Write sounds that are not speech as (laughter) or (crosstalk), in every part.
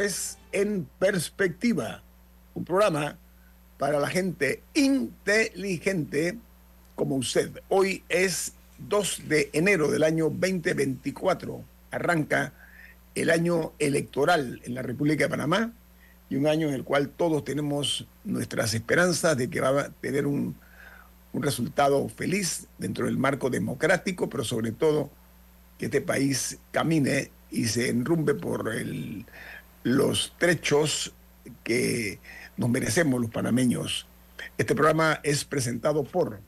Es En Perspectiva, un programa para la gente inteligente como usted. Hoy es 2 de enero del año 2024. Arranca el año electoral en la República de Panamá y un año en el cual todos tenemos nuestras esperanzas de que va a tener un, un resultado feliz dentro del marco democrático, pero sobre todo que este país camine y se enrumbe por el, los trechos que nos merecemos los panameños. Este programa es presentado por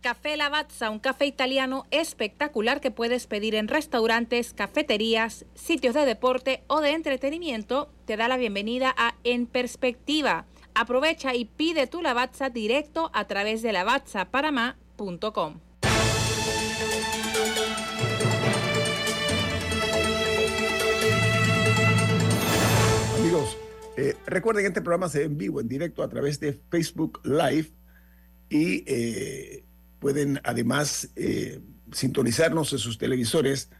Café Lavazza, un café italiano espectacular que puedes pedir en restaurantes, cafeterías, sitios de deporte o de entretenimiento, te da la bienvenida a En Perspectiva. Aprovecha y pide tu Lavazza directo a través de lavazzapanamá.com. Eh, recuerden que este programa se ve en vivo, en directo, a través de Facebook Live y eh, pueden además eh, sintonizarnos en sus televisores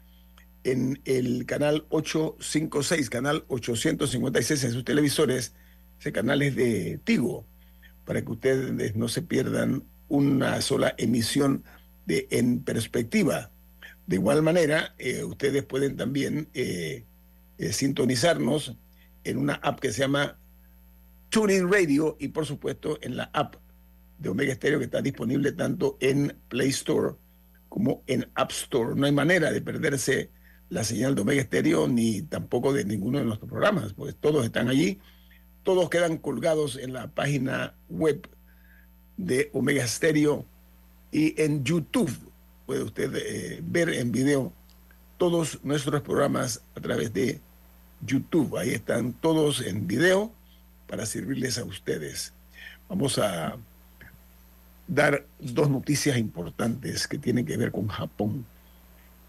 en el canal 856, canal 856 en sus televisores. Ese canal es de Tigo, para que ustedes no se pierdan una sola emisión En Perspectiva. De igual manera, ustedes pueden también sintonizarnos en una app que se llama TuneIn Radio y por supuesto en la app de Omega Stereo que está disponible tanto en Play Store como en App Store. No hay manera de perderse la señal de Omega Stereo ni tampoco de ninguno de nuestros programas, pues todos están allí, todos quedan colgados en la página web de Omega Stereo y en YouTube puede usted eh, ver en video todos nuestros programas a través de YouTube. Ahí están todos en video para servirles a ustedes. Vamos a dar dos noticias importantes que tienen que ver con Japón.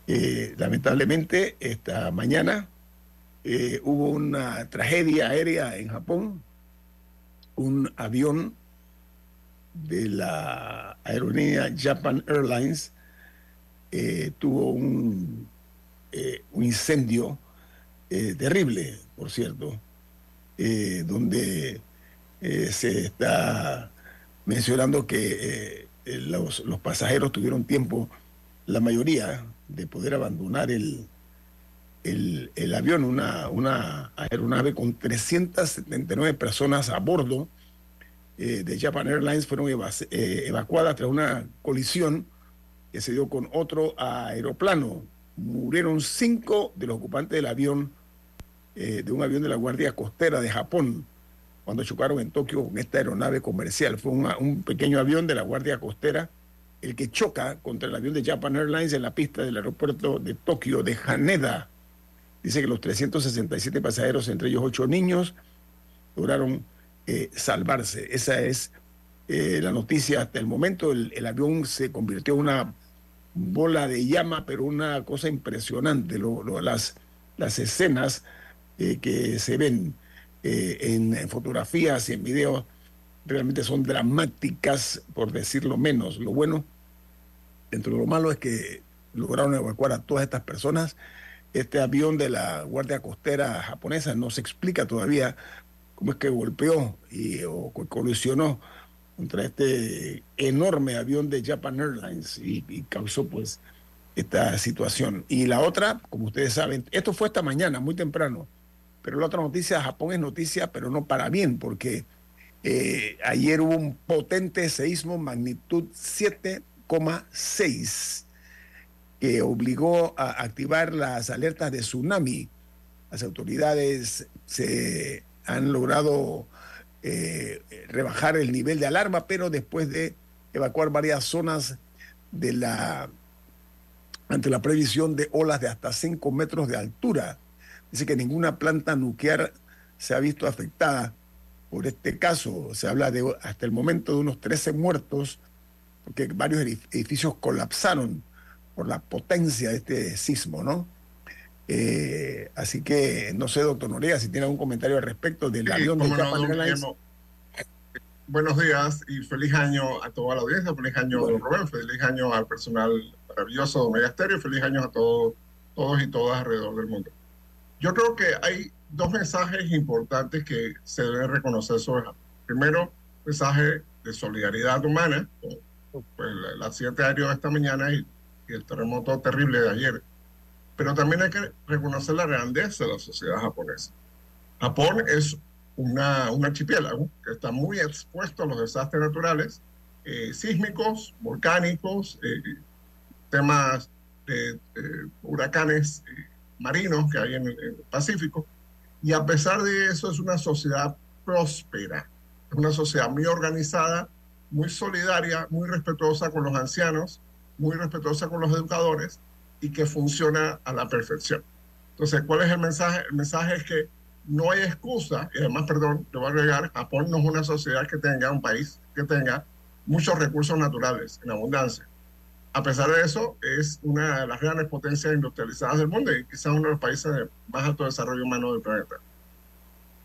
Eh, lamentablemente, esta mañana eh, hubo una tragedia aérea en Japón. Un avión de la aerolínea Japan Airlines eh, tuvo un, un incendio eh, terrible, por cierto, eh, donde eh, se está mencionando que los, los pasajeros tuvieron tiempo, la mayoría, de poder abandonar el, el, el avión, una, una aeronave con 379 personas a bordo de Japan Airlines fueron eva- evacuadas tras una colisión que se dio con otro aeroplano. Murieron cinco de los ocupantes del avión, eh, de un avión de la Guardia Costera de Japón, cuando chocaron en Tokio con esta aeronave comercial. Fue un pequeño avión de la Guardia Costera el que choca contra el avión de Japan Airlines en la pista del aeropuerto de Tokio, de Haneda. Dice que los 367 pasajeros, entre ellos ocho niños, lograron eh, salvarse. Esa es eh, la noticia hasta el momento. El, avión se convirtió en una bola de llama, pero una cosa impresionante. Lo- las, las escenas eh, que se ven eh, en, en fotografías y en videos realmente son dramáticas, por decirlo menos. Lo bueno, dentro de lo malo, es que lograron evacuar a todas estas personas este avión de la Guardia Costera japonesa. No se explica todavía cómo es que golpeó y, o colisionó contra este enorme avión de Japan Airlines y, y causó pues esta situación. Y la otra, como ustedes saben, esto fue esta mañana, muy temprano, pero la otra noticia, Japón es noticia, pero no para bien, porque eh, ayer hubo un potente seísmo magnitud 7,6 que obligó a activar las alertas de tsunami. Las autoridades se han logrado eh, rebajar el nivel de alarma, pero después de evacuar varias zonas de la ante la previsión de olas de hasta 5 metros de altura. Dice que ninguna planta nuclear se ha visto afectada por este caso. Se habla de hasta el momento de unos 13 muertos, porque varios edificios colapsaron por la potencia de este sismo, ¿no? Eh, así que no sé, doctor Noriega, si tiene algún comentario al respecto del avión de Japan Airlines. Buenos días y feliz año a toda la audiencia, feliz año, don Rubén, feliz año al personal maravilloso de Omega Stereo, feliz año a todos, todos y todas alrededor del mundo. Yo creo que hay dos mensajes importantes que se deben reconocer sobre Japón. Primero, mensaje de solidaridad humana, pues, el, accidente aéreo de esta mañana y, y, el terremoto terrible de ayer. Pero también hay que reconocer la grandeza de la sociedad japonesa. Japón es una, un archipiélago que está muy expuesto a los desastres naturales, eh, sísmicos, volcánicos, eh, temas de huracanes eh, marinos que hay en el, Pacífico. Y a pesar de eso es una sociedad próspera, es una sociedad muy organizada, muy solidaria, muy respetuosa con los ancianos, muy respetuosa con los educadores y que funciona a la perfección. Entonces, ¿cuál es el mensaje? El mensaje es que no hay excusa, y además, perdón, le voy a agregar, Japón no es una sociedad que tenga, un país que tenga muchos recursos naturales en abundancia. A pesar de eso, es una de las grandes potencias industrializadas del mundo y quizás uno de los países de más alto desarrollo humano del planeta.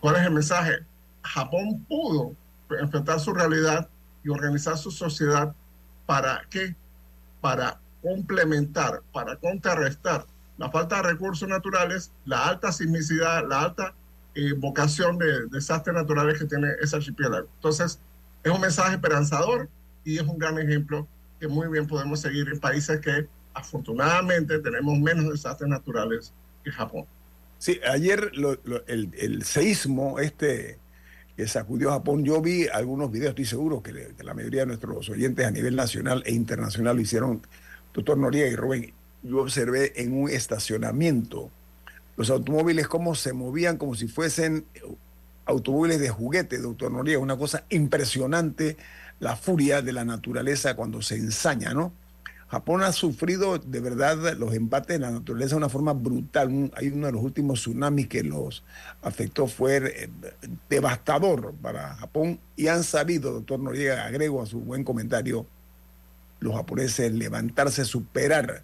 ¿Cuál es el mensaje? Japón pudo enfrentar su realidad y organizar su sociedad para qué? Para complementar, para contrarrestar la falta de recursos naturales, la alta sismicidad, la alta eh, vocación de desastres naturales que tiene ese archipiélago. Entonces, es un mensaje esperanzador y es un gran ejemplo que muy bien podemos seguir en países que afortunadamente tenemos menos desastres naturales que Japón. Sí, ayer lo, lo, el, el, seísmo este que sacudió Japón, yo vi algunos videos, estoy seguro que, que, la mayoría de nuestros oyentes a nivel nacional e internacional lo hicieron, doctor Noriega y Rubén. Yo observé en un estacionamiento los automóviles cómo se movían como si fuesen automóviles de juguete, doctor Noriega, una cosa impresionante la furia de la naturaleza cuando se ensaña, ¿no? Japón ha sufrido de verdad los embates de la naturaleza de una forma brutal. Hay uno de los últimos tsunamis que los afectó, fue eh, devastador para Japón y han sabido, doctor Noriega, agrego a su buen comentario, los japoneses levantarse, superar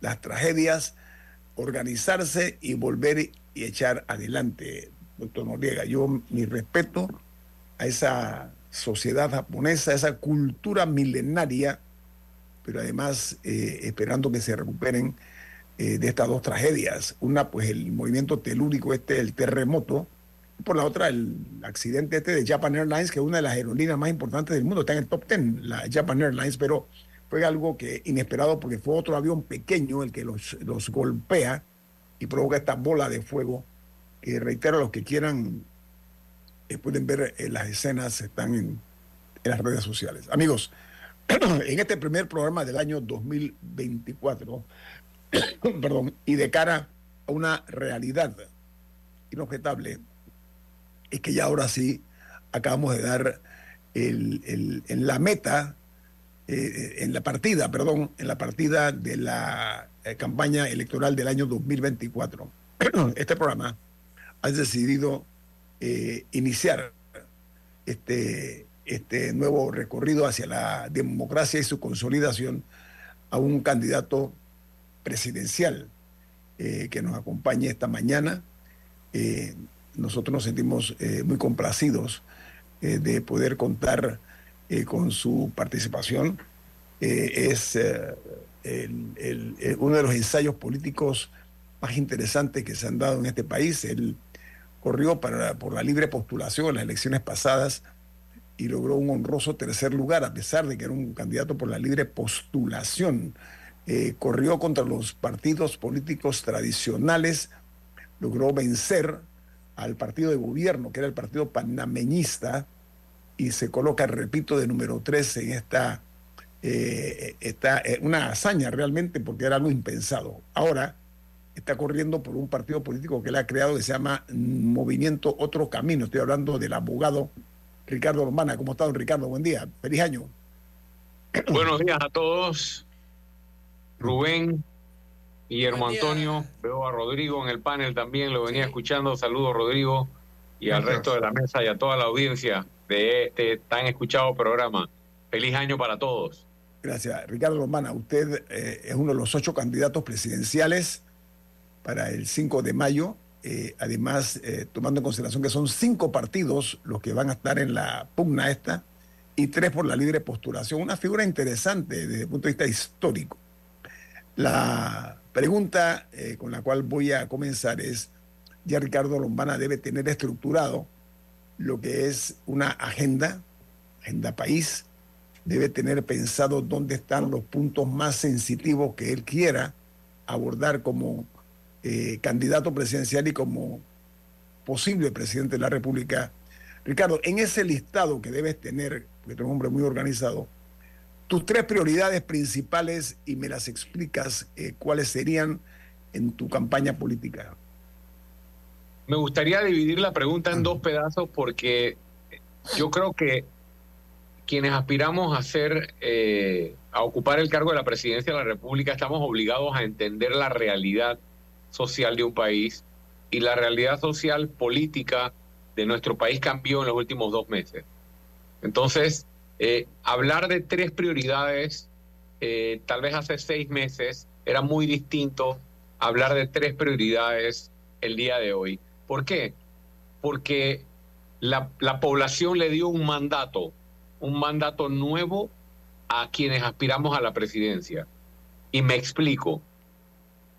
las tragedias, organizarse y volver y echar adelante, doctor Noriega. Yo mi respeto a esa sociedad japonesa, esa cultura milenaria, pero además eh, esperando que se recuperen eh, de estas dos tragedias. Una, pues el movimiento telúrico, este, el terremoto, y por la otra, el accidente este de Japan Airlines, que es una de las aerolíneas más importantes del mundo, está en el top 10, la Japan Airlines, pero fue algo que inesperado porque fue otro avión pequeño el que los, los golpea y provoca esta bola de fuego que reitero a los que quieran eh, pueden ver eh, las escenas, están en, las redes sociales. Amigos, (clears throat) en este primer programa del año 2024, (clears throat) perdón, y de cara a una realidad inobjetable, es que ya ahora sí acabamos de dar el, el, en la meta, eh, en la partida, perdón, en la partida de la eh, campaña electoral del año 2024. (clears throat) Este programa ha decidido eh, iniciar este, este nuevo recorrido hacia la democracia y su consolidación a un candidato presidencial eh, que nos acompañe esta mañana. Eh, nosotros nos sentimos muy complacidos de poder contar con su participación. es el, uno de los ensayos políticos más interesantes que se han dado en este país. Corrió para, por la libre postulación en las elecciones pasadas y logró un honroso tercer lugar, a pesar de que era un candidato por la libre postulación. Eh, corrió contra los partidos políticos tradicionales, logró vencer al partido de gobierno, que era el partido panameñista, y se coloca, repito, de número 13 en esta, eh, esta eh, una hazaña realmente, porque era algo impensado. Ahora está corriendo por un partido político que él ha creado que se llama Movimiento Otro Camino. Estoy hablando del abogado Ricardo Romana. ¿Cómo está, don Ricardo? Buen día. Feliz año. (clears throat) Buenos días a todos. Rubén, Guillermo Antonio, veo a Rodrigo en el panel también, lo venía escuchando. Saludos, Rodrigo, y al resto de la mesa y a toda la audiencia de este tan escuchado programa. Feliz año para todos. Gracias. Ricardo Romana, usted eh, es uno de los ocho candidatos presidenciales para el 5 de mayo. Eh, además, eh, tomando en consideración que son cinco partidos los que van a estar en la pugna esta y tres por la libre postulación. Una figura interesante desde el punto de vista histórico. La pregunta eh, con la cual voy a comenzar es, ya Ricardo Lombana debe tener estructurado lo que es una agenda, agenda país, debe tener pensado dónde están los puntos más sensitivos que él quiera abordar como eh, candidato presidencial y como posible presidente de la República. Ricardo, en ese listado que debes tener, porque tú eres un hombre muy organizado, tus tres prioridades principales y me las explicas eh, cuáles serían en tu campaña política. Me gustaría dividir la pregunta en dos pedazos porque yo creo que quienes aspiramos a ser, eh, a ocupar el cargo de la presidencia de la República, estamos obligados a entender la realidad social de un país y la realidad social política de nuestro país cambió en los últimos dos meses. Entonces, eh, hablar de tres prioridades, eh, tal vez hace seis meses, era muy distinto hablar de tres prioridades el día de hoy. ¿Por qué? Porque la, la población le dio un mandato, un mandato nuevo a quienes aspiramos a la presidencia. Y me explico.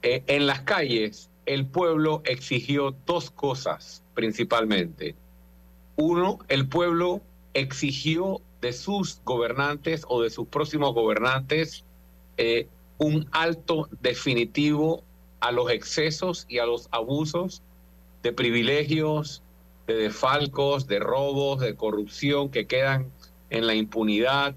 Eh, en las calles, el pueblo exigió dos cosas principalmente. Uno, el pueblo exigió de sus gobernantes o de sus próximos gobernantes eh, un alto definitivo a los excesos y a los abusos de privilegios, de defalcos, de robos, de corrupción que quedan en la impunidad.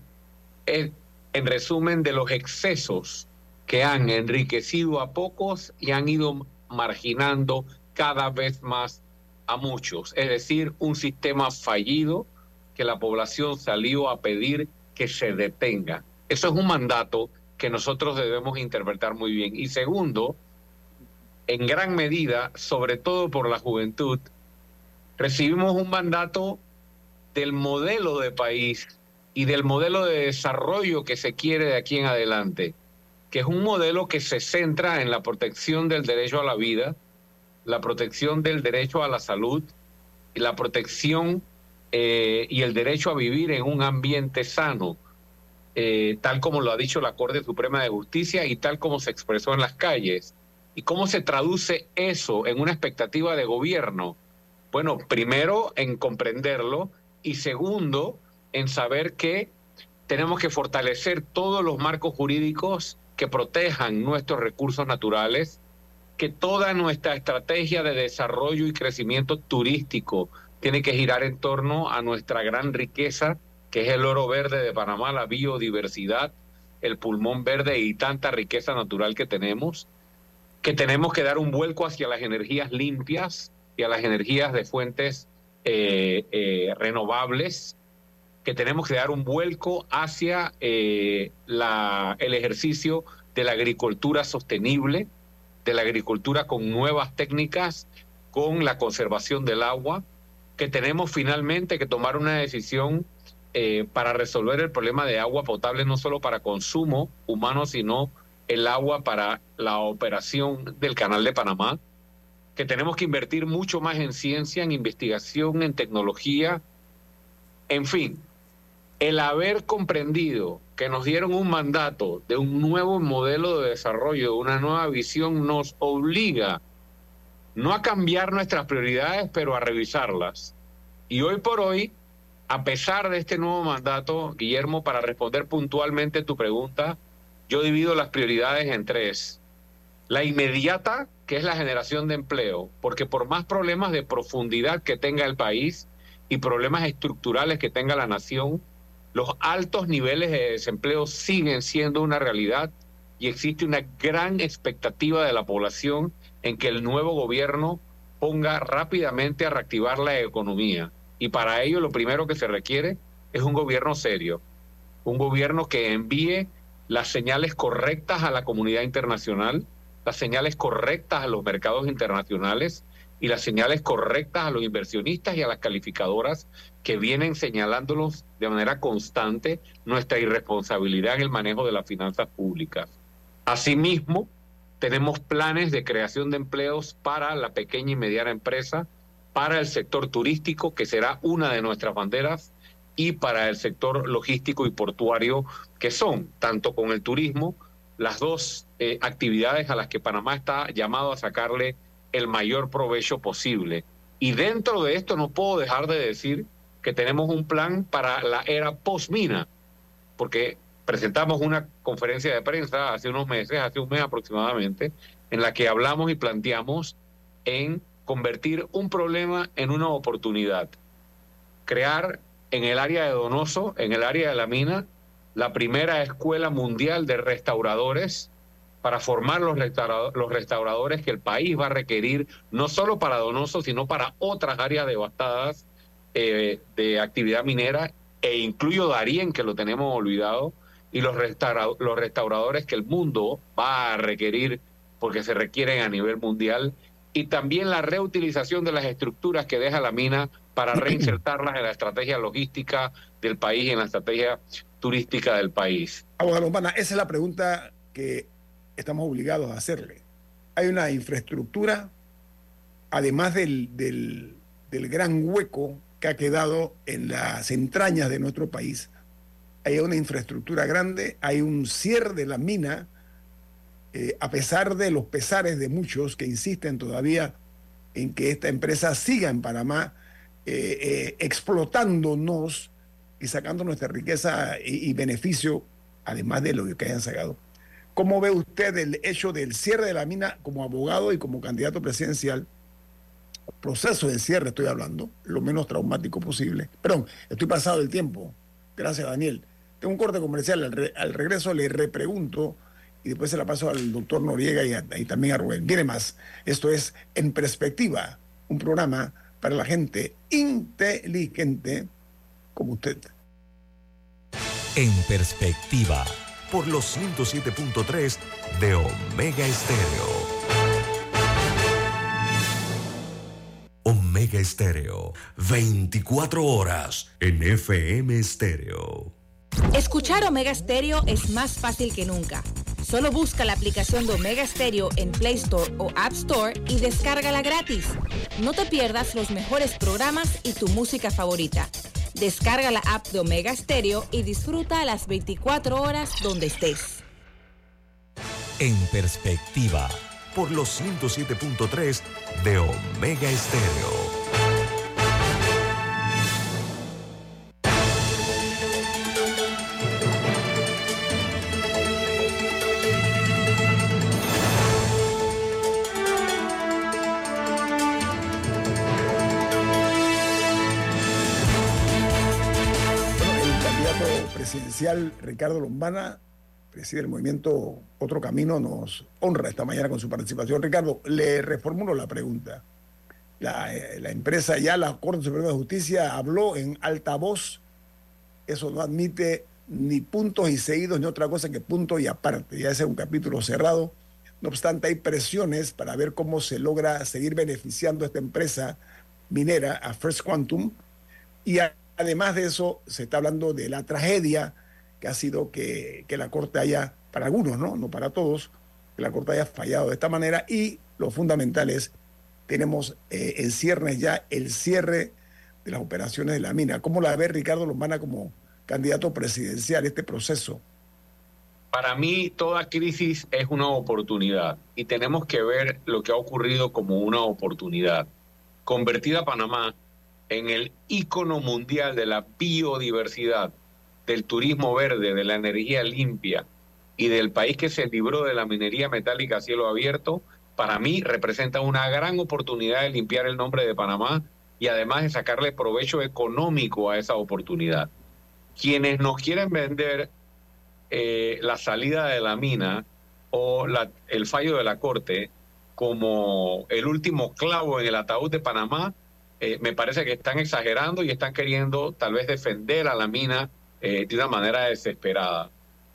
en resumen, de los excesos que han enriquecido a pocos y han ido marginando cada vez más a muchos. Es decir, un sistema fallido que la población salió a pedir que se detenga. Eso es un mandato que nosotros debemos interpretar muy bien. Y segundo, en gran medida, sobre todo por la juventud, recibimos un mandato del modelo de país y del modelo de desarrollo que se quiere de aquí en adelante que es un modelo que se centra en la protección del derecho a la vida, la protección del derecho a la salud y la protección eh, y el derecho a vivir en un ambiente sano, eh, tal como lo ha dicho la Corte Suprema de Justicia y tal como se expresó en las calles. ¿Y cómo se traduce eso en una expectativa de gobierno? Bueno, primero en comprenderlo y segundo en saber que tenemos que fortalecer todos los marcos jurídicos que protejan nuestros recursos naturales, que toda nuestra estrategia de desarrollo y crecimiento turístico tiene que girar en torno a nuestra gran riqueza, que es el oro verde de Panamá, la biodiversidad, el pulmón verde y tanta riqueza natural que tenemos, que tenemos que dar un vuelco hacia las energías limpias y a las energías de fuentes eh, eh, renovables, que tenemos que dar un vuelco hacia eh, el ejercicio de la agricultura sostenible, de la agricultura con nuevas técnicas, con la conservación del agua, que tenemos finalmente que tomar una decisión eh, para resolver el problema de agua potable, no solo para consumo humano, sino el agua para la operación del canal de Panamá, que tenemos que invertir mucho más en ciencia, en investigación, en tecnología, en fin, el haber comprendido que nos dieron un mandato de un nuevo modelo de desarrollo, de una nueva visión, nos obliga no a cambiar nuestras prioridades, pero a revisarlas. Y hoy por hoy, a pesar de este nuevo mandato, Guillermo, para responder puntualmente tu pregunta, yo divido las prioridades en tres. La inmediata, que es la generación de empleo, porque por más problemas de profundidad que tenga el país y problemas estructurales que tenga la nación, los altos niveles de desempleo siguen siendo una realidad y existe una gran expectativa de la población en que el nuevo gobierno ponga rápidamente a reactivar la economía. Y para ello lo primero que se requiere es un gobierno serio, un gobierno que envíe las señales correctas a la comunidad internacional, las señales correctas a los mercados internacionales y las señales correctas a los inversionistas y a las calificadoras que vienen señalándolos de manera constante nuestra irresponsabilidad en el manejo de las finanzas públicas. Asimismo, tenemos planes de creación de empleos para la pequeña y mediana empresa, para el sector turístico, que será una de nuestras banderas, y para el sector logístico y portuario, que son, tanto con el turismo, las dos eh, actividades a las que Panamá está llamado a sacarle el mayor provecho posible. Y dentro de esto no puedo dejar de decir que tenemos un plan para la era post-mina, porque presentamos una conferencia de prensa hace unos meses, hace un mes aproximadamente, en la que hablamos y planteamos en convertir un problema en una oportunidad. Crear en el área de Donoso, en el área de la mina, la primera escuela mundial de restauradores para formar los, los restauradores que el país va a requerir, no solo para Donoso, sino para otras áreas devastadas eh, de actividad minera, e incluyo Darien, que lo tenemos olvidado, y los, los restauradores que el mundo va a requerir porque se requieren a nivel mundial, y también la reutilización de las estructuras que deja la mina para (clears throat) reinsertarlas en la estrategia logística del país y en la estrategia turística del país. Abogado Lombana, esa es la pregunta que estamos obligados a hacerle. Hay una infraestructura, además del, del, del gran hueco que ha quedado en las entrañas de nuestro país, hay una infraestructura grande, hay un cierre de la mina, eh, a pesar de los pesares de muchos que insisten todavía en que esta empresa siga en Panamá eh, eh, explotándonos y sacando nuestra riqueza y, y, beneficio, además de lo que hayan sacado. ¿Cómo ve usted el hecho del cierre de la mina como abogado y como candidato presidencial? Proceso de cierre estoy hablando, lo menos traumático posible. Perdón, estoy pasado el tiempo. Gracias, Daniel un corte comercial. Al, regreso le repregunto y después se la paso al doctor Noriega y, también a Rubén. Viene más. Esto es En Perspectiva, un programa para la gente inteligente como usted. En Perspectiva. Por los 107.3 de Omega Estéreo. Omega Estéreo. 24 horas en FM Estéreo. Escuchar Omega Stereo es más fácil que nunca. Solo busca la aplicación de Omega Stereo en Play Store o App Store y descárgala gratis. No te pierdas los mejores programas y tu música favorita. Descarga la app de Omega Stereo y disfruta las 24 horas donde estés. En perspectiva. Por los 107.3 de Omega Stereo. presidencial Ricardo Lombana, preside el movimiento Otro Camino, nos honra esta mañana con su participación. Ricardo, le reformulo la pregunta. La, eh, la empresa ya, la Corte Suprema de Justicia, habló en alta voz. Eso no admite ni puntos y seguidos ni otra cosa que punto y aparte. Ya ese es un capítulo cerrado. No obstante, hay presiones para ver cómo se logra seguir beneficiando a esta empresa minera, a First Quantum, y Además de eso, se está hablando de la tragedia que ha sido que, la Corte haya, para algunos, ¿no? no para todos, que la Corte haya fallado de esta manera y lo fundamental es, tenemos eh, en ciernes ya el cierre de las operaciones de la mina. ¿Cómo la ve Ricardo Lombana como candidato presidencial, este proceso? Para mí, toda crisis es una oportunidad y tenemos que ver lo que ha ocurrido como una oportunidad. Convertir a Panamá en el ícono mundial de la biodiversidad, del turismo verde, de la energía limpia y del país que se libró de la minería metálica a cielo abierto, para mí representa una gran oportunidad de limpiar el nombre de Panamá y además de sacarle provecho económico a esa oportunidad. Quienes nos quieren vender eh, la salida de la mina o el fallo de la Corte como el último clavo en el ataúd de Panamá, eh, me parece que están exagerando y están queriendo tal vez defender a la mina eh, de una manera desesperada.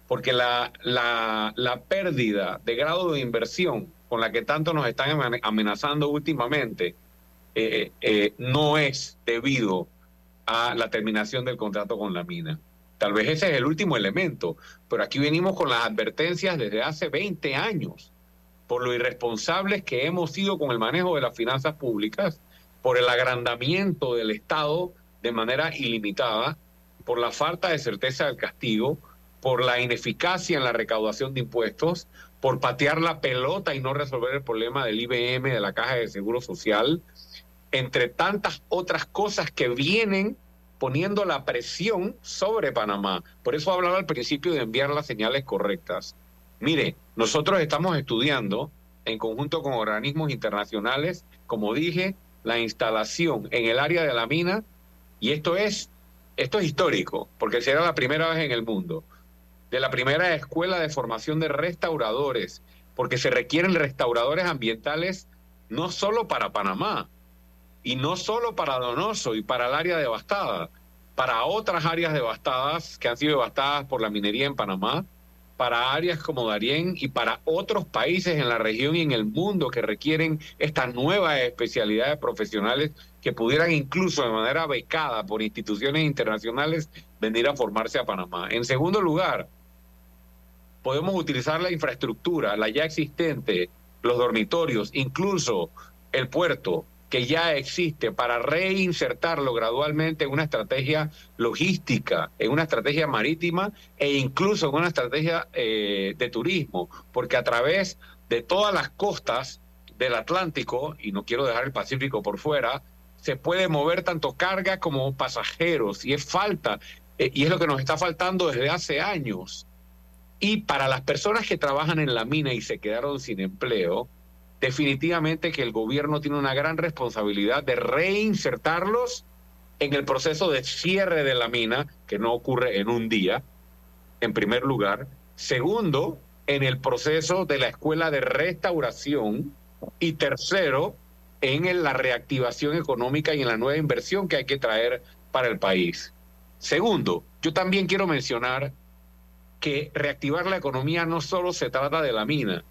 Porque la, la, pérdida de grado de inversión con la que tanto nos están amenazando últimamente eh, eh, no es debido a la terminación del contrato con la mina. Tal vez ese es el último elemento, pero aquí venimos con las advertencias desde hace 20 años por lo irresponsables que hemos sido con el manejo de las finanzas públicas, por el agrandamiento del Estado de manera ilimitada, por la falta de certeza del castigo, por la ineficacia en la recaudación de impuestos, por patear la pelota y no resolver el problema del IBM, de la Caja de Seguro Social, entre tantas otras cosas que vienen poniendo la presión sobre Panamá. Por eso hablaba al principio de enviar las señales correctas. Mire, nosotros estamos estudiando en conjunto con organismos internacionales, como dije, la instalación en el área de la mina, y esto es, esto es histórico, porque será la primera vez en el mundo, de la primera escuela de formación de restauradores, porque se requieren restauradores ambientales no solo para Panamá, y no solo para Donoso y para el área devastada, para otras áreas devastadas que han sido devastadas por la minería en Panamá, para áreas como Darién y para otros países en la región y en el mundo que requieren esta nueva especialidades profesionales que pudieran incluso de manera becada por instituciones internacionales venir a formarse a Panamá. En segundo lugar, podemos utilizar la infraestructura, la ya existente, los dormitorios, incluso el puerto, que ya existe para reinsertarlo gradualmente en una estrategia logística, en una estrategia marítima e incluso en una estrategia eh, de turismo, porque a través de todas las costas del Atlántico, y no quiero dejar el Pacífico por fuera, se puede mover tanto carga como pasajeros, y es falta, eh, y es lo que nos está faltando desde hace años. Y para las personas que trabajan en la mina y se quedaron sin empleo, definitivamente que el gobierno tiene una gran responsabilidad de reinsertarlos en el proceso de cierre de la mina, que no ocurre en un día, en primer lugar. Segundo, en el proceso de la escuela de restauración. Y tercero, en la reactivación económica y en la nueva inversión que hay que traer para el país. Segundo, yo también quiero mencionar que reactivar la economía no solo se trata de la mina,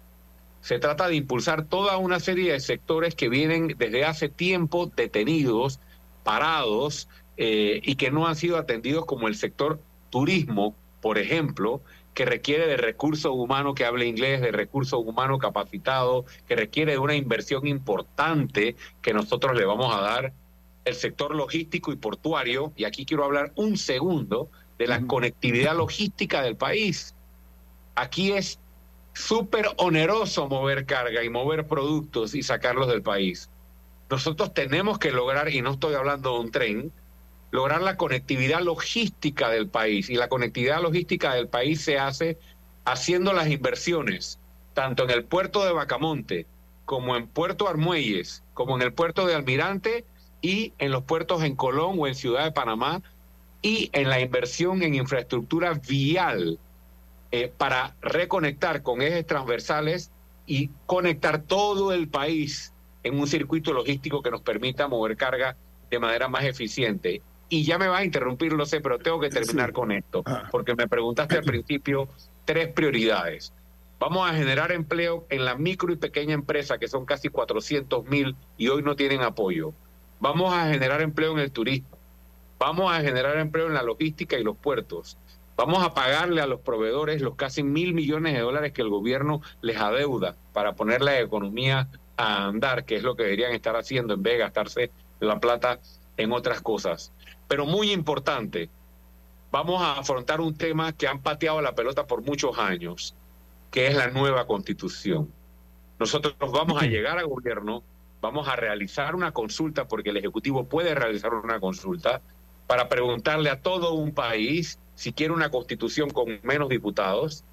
se trata de impulsar toda una serie de sectores que vienen desde hace tiempo detenidos, parados eh, y que no han sido atendidos como el sector turismo, por ejemplo, que requiere de recursos humanos que hable inglés, de recursos humanos capacitados, que requiere de una inversión importante que nosotros le vamos a dar. El sector logístico y portuario, y aquí quiero hablar un segundo de la conectividad logística del país. Aquí es súper oneroso mover carga y mover productos y sacarlos del país. Nosotros tenemos que lograr, y no estoy hablando de un tren, lograr la conectividad logística del país. Y la conectividad logística del país se hace haciendo las inversiones, tanto en el puerto de Bacamonte, como en Puerto Armuelles, como en el puerto de Almirante y en los puertos en Colón o en Ciudad de Panamá, y en la inversión en infraestructura vial eh, para reconectar con ejes transversales y conectar todo el país en un circuito logístico que nos permita mover carga de manera más eficiente. Y ya me va a interrumpir, lo sé, pero tengo que terminar con esto, Ah. porque me preguntaste al principio tres prioridades. Vamos a generar empleo en la micro y pequeña empresa, que son casi 400 mil y hoy no tienen apoyo. Vamos a generar empleo en el turismo. Vamos a generar empleo en la logística y los puertos. Vamos a pagarle a los proveedores los casi mil millones de dólares que el gobierno les adeuda para poner la economía a andar, que es lo que deberían estar haciendo en vez de gastarse la plata en otras cosas. Pero muy importante, vamos a afrontar un tema que han pateado la pelota por muchos años, que es la nueva constitución. Nosotros vamos a llegar al gobierno, vamos a realizar una consulta, porque el Ejecutivo puede realizar una consulta, para preguntarle a todo un país si quiere una constitución con menos diputados,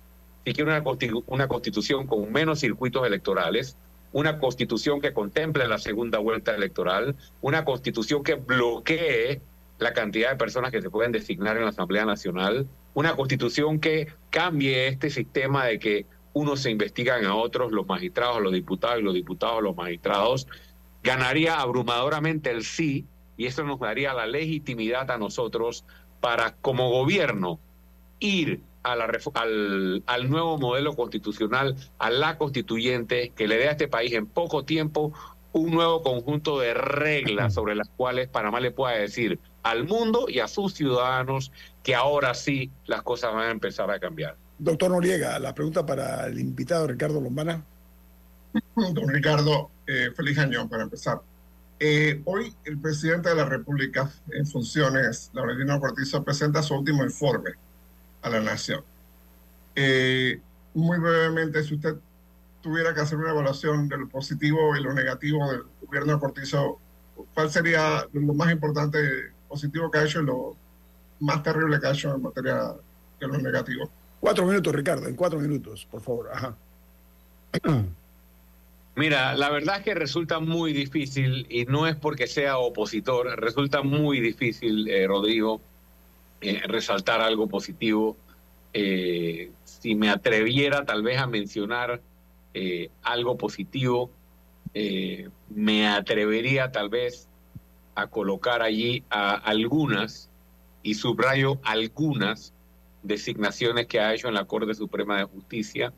si quiere una, una constitución con menos circuitos electorales, una constitución que contemple la segunda vuelta electoral, una constitución que bloquee la cantidad de personas que se pueden designar en la Asamblea Nacional, una constitución que cambie este sistema de que unos se investigan a otros, los magistrados, los diputados y los diputados, los magistrados, ganaría abrumadoramente el sí y eso nos daría la legitimidad a nosotros para como gobierno ir a la, al, al nuevo modelo constitucional, a la constituyente, que le dé a este país en poco tiempo un nuevo conjunto de reglas (clears throat) sobre las cuales Panamá le pueda decir al mundo y a sus ciudadanos que ahora sí las cosas van a empezar a cambiar. Doctor Noriega, la pregunta para el invitado Ricardo Lombana. Don Ricardo, eh, feliz año para empezar. Eh, hoy el presidente de la República en funciones, Laurentino Cortizo, presenta su último informe a la nación. Eh, muy brevemente, si usted tuviera que hacer una evaluación de lo positivo y lo negativo del gobierno de Cortizo, ¿cuál sería lo más importante positivo que ha hecho y lo más terrible que ha hecho en materia de lo negativo? Cuatro minutos, Ricardo, en cuatro minutos, por favor. Ajá. (clears throat) Mira, la verdad es que resulta muy difícil, y no es porque sea opositor, resulta muy difícil, eh, Rodrigo, eh, resaltar algo positivo. Eh, si me atreviera tal vez a mencionar algo positivo, me atrevería tal vez a colocar allí a algunas, y subrayo algunas, designaciones que ha hecho en la Corte Suprema de Justicia,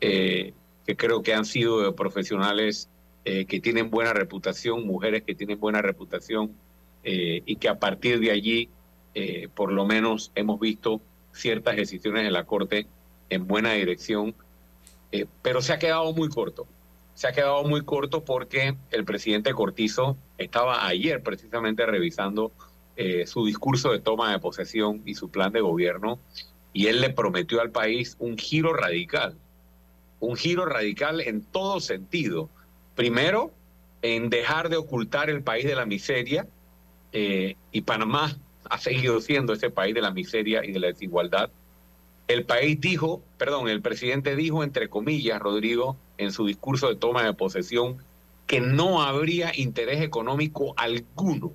que creo que han sido profesionales que tienen buena reputación, mujeres que tienen buena reputación, y que a partir de allí eh, por lo menos hemos visto ciertas decisiones de la Corte en buena dirección, eh, pero se ha quedado muy corto. Se ha quedado muy corto porque el presidente Cortizo estaba ayer precisamente revisando eh, su discurso de toma de posesión y su plan de gobierno y él le prometió al país un giro radical, un giro radical en todo sentido. Primero, en dejar de ocultar el país de la miseria y Panamá ha seguido siendo ese país de la miseria y de la desigualdad. El país dijo, perdón, el presidente dijo, entre comillas, Rodrigo, en su discurso de toma de posesión, que no habría interés económico alguno,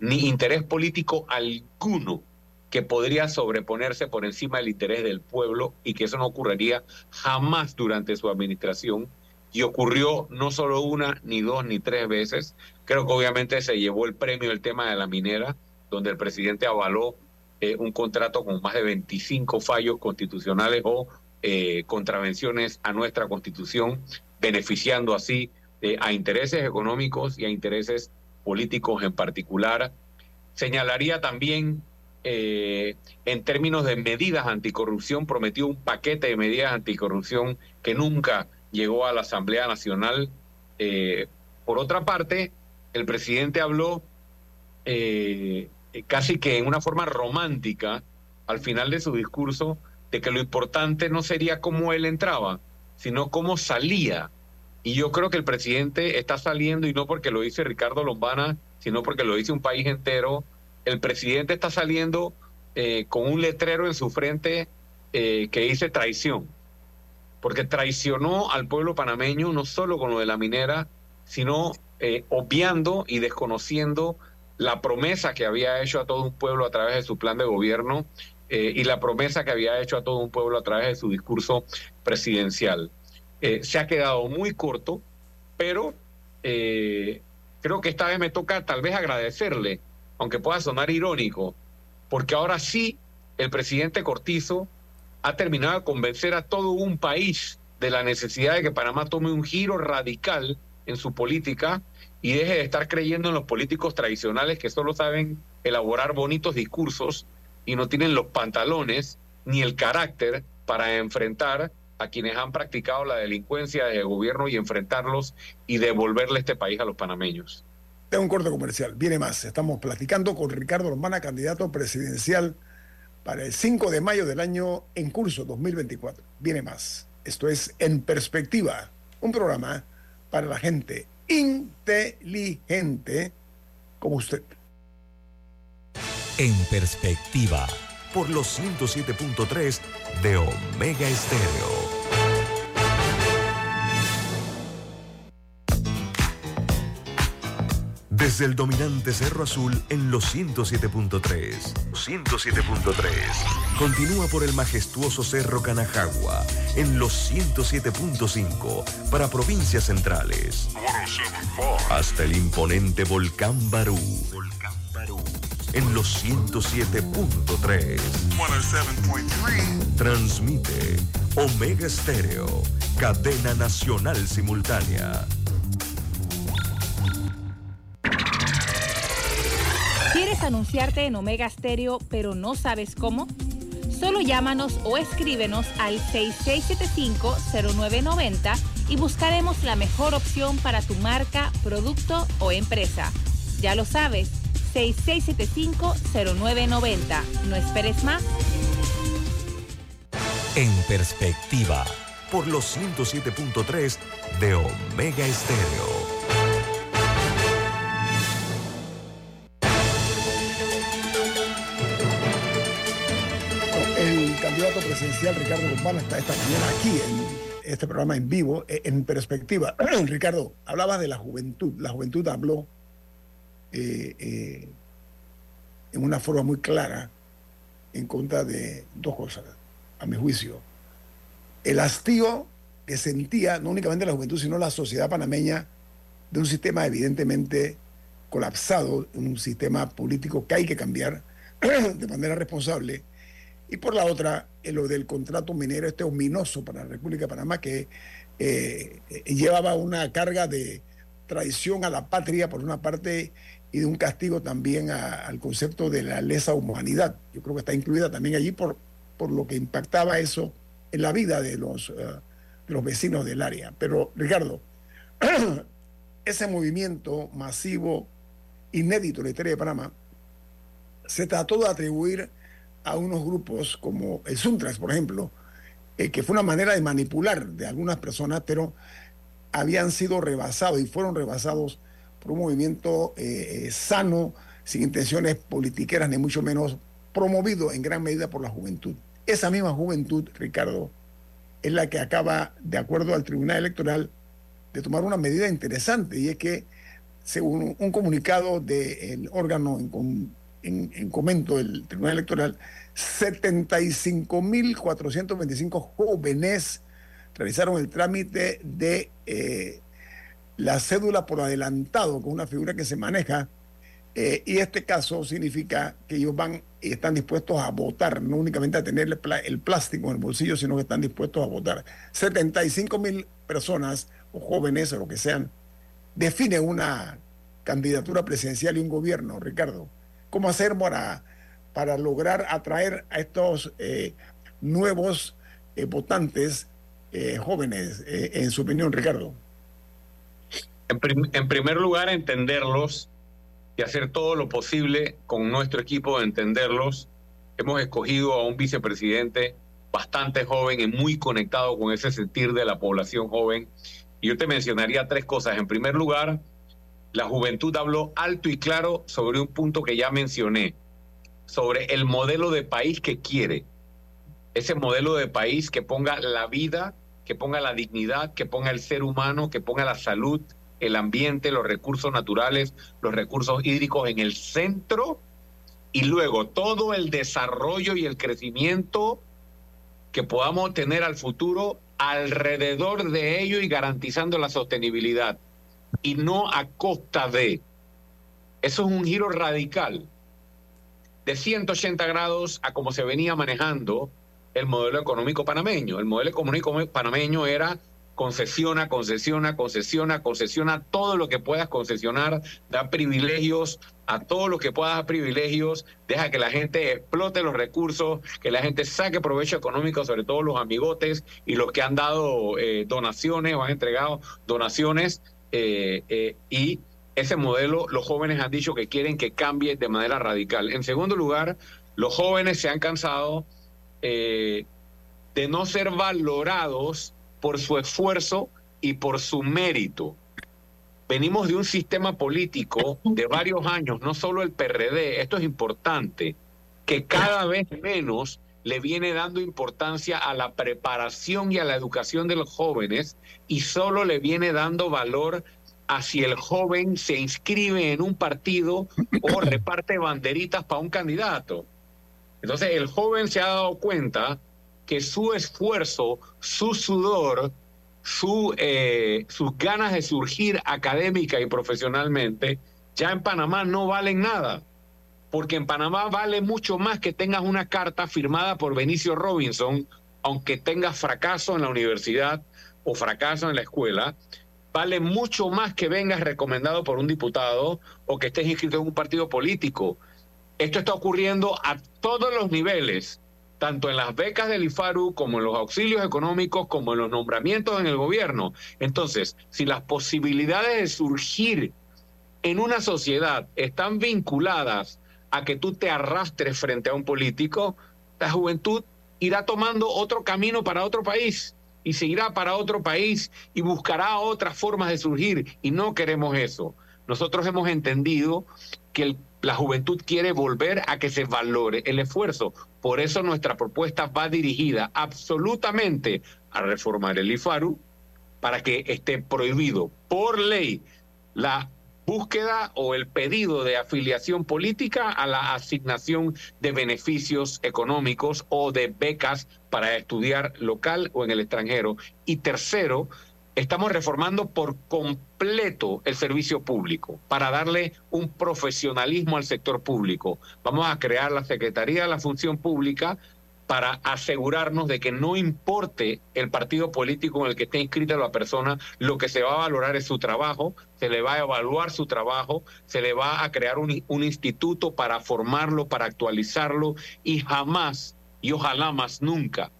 ni interés político alguno que podría sobreponerse por encima del interés del pueblo y que eso no ocurriría jamás durante su administración. Y ocurrió no solo una, ni dos, ni tres veces. Creo que obviamente se llevó el premio el tema de la minera, donde el presidente avaló eh, un contrato con más de 25 fallos constitucionales o eh, contravenciones a nuestra constitución, beneficiando así eh, a intereses económicos y a intereses políticos en particular. Señalaría también, en términos de medidas anticorrupción, prometió un paquete de medidas anticorrupción que nunca llegó a la Asamblea Nacional. por otra parte, el presidente habló eh, eh, casi que en una forma romántica al final de su discurso de que lo importante no sería cómo él entraba, sino cómo salía. Y yo creo que el presidente está saliendo, y no porque lo dice Ricardo Lombana, sino porque lo dice un país entero, el presidente está saliendo eh, con un letrero en su frente eh, que dice traición, porque traicionó al pueblo panameño no solo con lo de la minera, sino obviando y desconociendo la promesa que había hecho a todo un pueblo a través de su plan de gobierno eh, y la promesa que había hecho a todo un pueblo a través de su discurso presidencial. Eh, se ha quedado muy corto, pero eh, creo que esta vez me toca tal vez agradecerle, aunque pueda sonar irónico, porque ahora sí el presidente Cortizo ha terminado de convencer a todo un país de la necesidad de que Panamá tome un giro radical en su política y deje de estar creyendo en los políticos tradicionales que solo saben elaborar bonitos discursos y no tienen los pantalones ni el carácter para enfrentar a quienes han practicado la delincuencia del gobierno y enfrentarlos y devolverle este país a los panameños. Tengo un corte comercial, viene más. Estamos platicando con Ricardo Lombana, candidato presidencial para el 5 de mayo del año en curso 2024. Viene más. Esto es En Perspectiva, un programa para la gente inteligente como usted. En perspectiva, por los 107.3 de Omega Estéreo. Desde el dominante Cerro Azul en los 107.3. 107.3. Continúa por el majestuoso Cerro Canajagua en los 107.5 para provincias centrales. Hasta el imponente Volcán Barú. Volcán Barú en los 107.3. Transmite Omega Estéreo, cadena nacional simultánea. ¿Quieres anunciarte en Omega Stereo pero no sabes cómo? Solo llámanos o escríbenos al 6675-0990 y buscaremos la mejor opción para tu marca, producto o empresa. Ya lo sabes, 6675-0990. No esperes más. en perspectiva, por los 107.3 de Omega Estéreo. El candidato presidencial Ricardo Lombana está esta mañana aquí en este programa en vivo, en perspectiva. (clears throat) Ricardo, hablabas de la juventud. La juventud habló eh, eh, en una forma muy clara en contra de dos cosas, a mi juicio. El hastío que sentía no únicamente la juventud, sino la sociedad panameña de un sistema evidentemente colapsado, un sistema político que hay que cambiar (clears throat) de manera responsable. Y por la otra, en lo del contrato minero este ominoso para la República de Panamá, que eh, eh, llevaba una carga de traición a la patria por una parte y de un castigo también al concepto de la lesa humanidad. Yo creo que está incluida también allí por, por lo que impactaba eso en la vida de los, eh, de los vecinos del área. Pero, Ricardo, (clears throat) ese movimiento masivo, inédito en la historia de Panamá, se trató de atribuir a unos grupos como el Suntras, por ejemplo, eh, que fue una manera de manipular de algunas personas, pero habían sido rebasados y fueron rebasados por un movimiento eh, sano, sin intenciones politiqueras, ni mucho menos promovido en gran medida por la juventud. Esa misma juventud, Ricardo, es la que acaba, de acuerdo al Tribunal Electoral, de tomar una medida interesante, y es que, según un comunicado del órgano en comento del Tribunal Electoral, 75.425 jóvenes realizaron el trámite de eh, la cédula por adelantado, con una figura que se maneja, eh, y este caso significa que ellos van y están dispuestos a votar, no únicamente a tener el, plástico en el bolsillo, sino que están dispuestos a votar. 75 mil personas o jóvenes o lo que sean definen una candidatura presidencial y un gobierno, Ricardo. ¿Cómo hacer para, para lograr atraer a estos eh, nuevos eh, votantes jóvenes, en su opinión, Ricardo? En, prim- en primer lugar, entenderlos y hacer todo lo posible con nuestro equipo de entenderlos. Hemos escogido a un vicepresidente bastante joven y muy conectado con ese sentir de la población joven. Y yo te mencionaría tres cosas. En primer lugar, la juventud habló alto y claro sobre un punto que ya mencioné, sobre el modelo de país que quiere. Ese modelo de país que ponga la vida, que ponga la dignidad, que ponga el ser humano, que ponga la salud, el ambiente, los recursos naturales, los recursos hídricos en el centro y luego todo el desarrollo y el crecimiento que podamos tener al futuro alrededor de ello y garantizando la sostenibilidad y no a costa de. Eso es un giro radical de 180 grados a como se venía manejando el modelo económico panameño. El modelo económico panameño era concesiona, concesiona, concesiona, concesiona todo lo que puedas concesionar, da privilegios a todo lo que puedas dar privilegios, deja que la gente explote los recursos, que la gente saque provecho económico, sobre todo los amigotes y los que han dado eh, donaciones o han entregado donaciones. eh, eh, y ese modelo los jóvenes han dicho que quieren que cambie de manera radical. En segundo lugar, Los jóvenes se han cansado de no ser valorados por su esfuerzo y por su mérito. Venimos de un sistema político de varios años, no solo el PRD, esto es importante, que cada vez menos le viene dando importancia a la preparación y a la educación de los jóvenes y solo le viene dando valor a si el joven se inscribe en un partido o reparte banderitas para un candidato. Entonces el joven se ha dado cuenta que su esfuerzo, su sudor, su, eh, sus ganas de surgir académica y profesionalmente, ya en Panamá no valen nada porque en Panamá vale mucho más que tengas una carta firmada por Benicio Robinson, aunque tengas fracaso en la universidad o fracaso en la escuela, vale mucho más que vengas recomendado por un diputado o que estés inscrito en un partido político. Esto está ocurriendo a todos los niveles, tanto en las becas del IFARU como en los auxilios económicos, como en los nombramientos en el gobierno. Entonces, si las posibilidades de surgir en una sociedad están vinculadas a que tú te arrastres frente a un político, la juventud irá tomando otro camino para otro país y seguirá para otro país y buscará otras formas de surgir y no queremos eso. Nosotros hemos entendido que la juventud quiere volver a que se valore el esfuerzo. Por eso nuestra propuesta va dirigida absolutamente a reformar el IFARU para que esté prohibido por ley la búsqueda o el pedido de afiliación política a la asignación de beneficios económicos o de becas para estudiar local o en el extranjero. Y tercero, estamos reformando por completo el servicio público para darle un profesionalismo al sector público. Vamos a crear la Secretaría de la Función Pública para asegurarnos de que no importe el partido político en el que esté inscrita la persona, lo que se va a valorar es su trabajo, se le va a evaluar su trabajo, se le va a crear un, instituto para formarlo, para actualizarlo y jamás, y ojalá más nunca,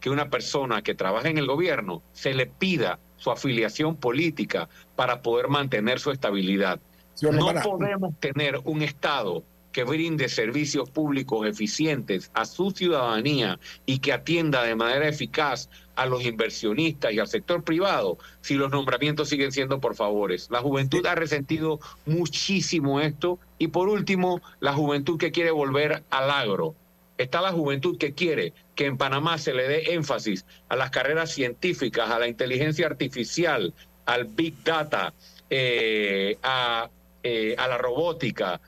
que una persona que trabaja en el gobierno se le pida su afiliación política para poder mantener su estabilidad. No podemos tener un Estado que brinde servicios públicos eficientes a su ciudadanía y que atienda de manera eficaz a los inversionistas y al sector privado si los nombramientos siguen siendo por favores. La juventud ha resentido muchísimo esto y por último, la juventud que quiere volver al agro. Está la juventud que quiere que en Panamá se le dé énfasis a las carreras científicas, a la inteligencia artificial, al big data, eh, a, eh, a la robótica,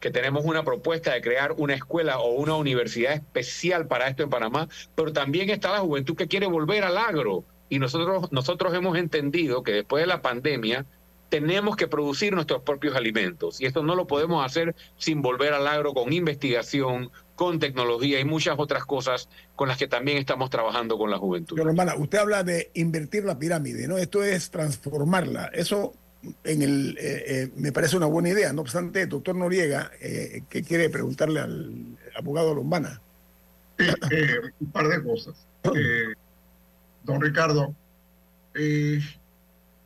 que tenemos una propuesta de crear una escuela o una universidad especial para esto en Panamá, pero también está la juventud que quiere volver al agro. Y nosotros, nosotros hemos entendido que después de la pandemia tenemos que producir nuestros propios alimentos. Y esto no lo podemos hacer sin volver al agro con investigación, con tecnología y muchas otras cosas con las que también estamos trabajando con la juventud. Pero hermana, usted habla de invertir la pirámide, ¿no? Esto es transformarla. Eso en el, eh, eh, me parece una buena idea. No obstante, doctor Noriega, eh, ¿qué quiere preguntarle al abogado Lombana? un par de cosas. don Ricardo,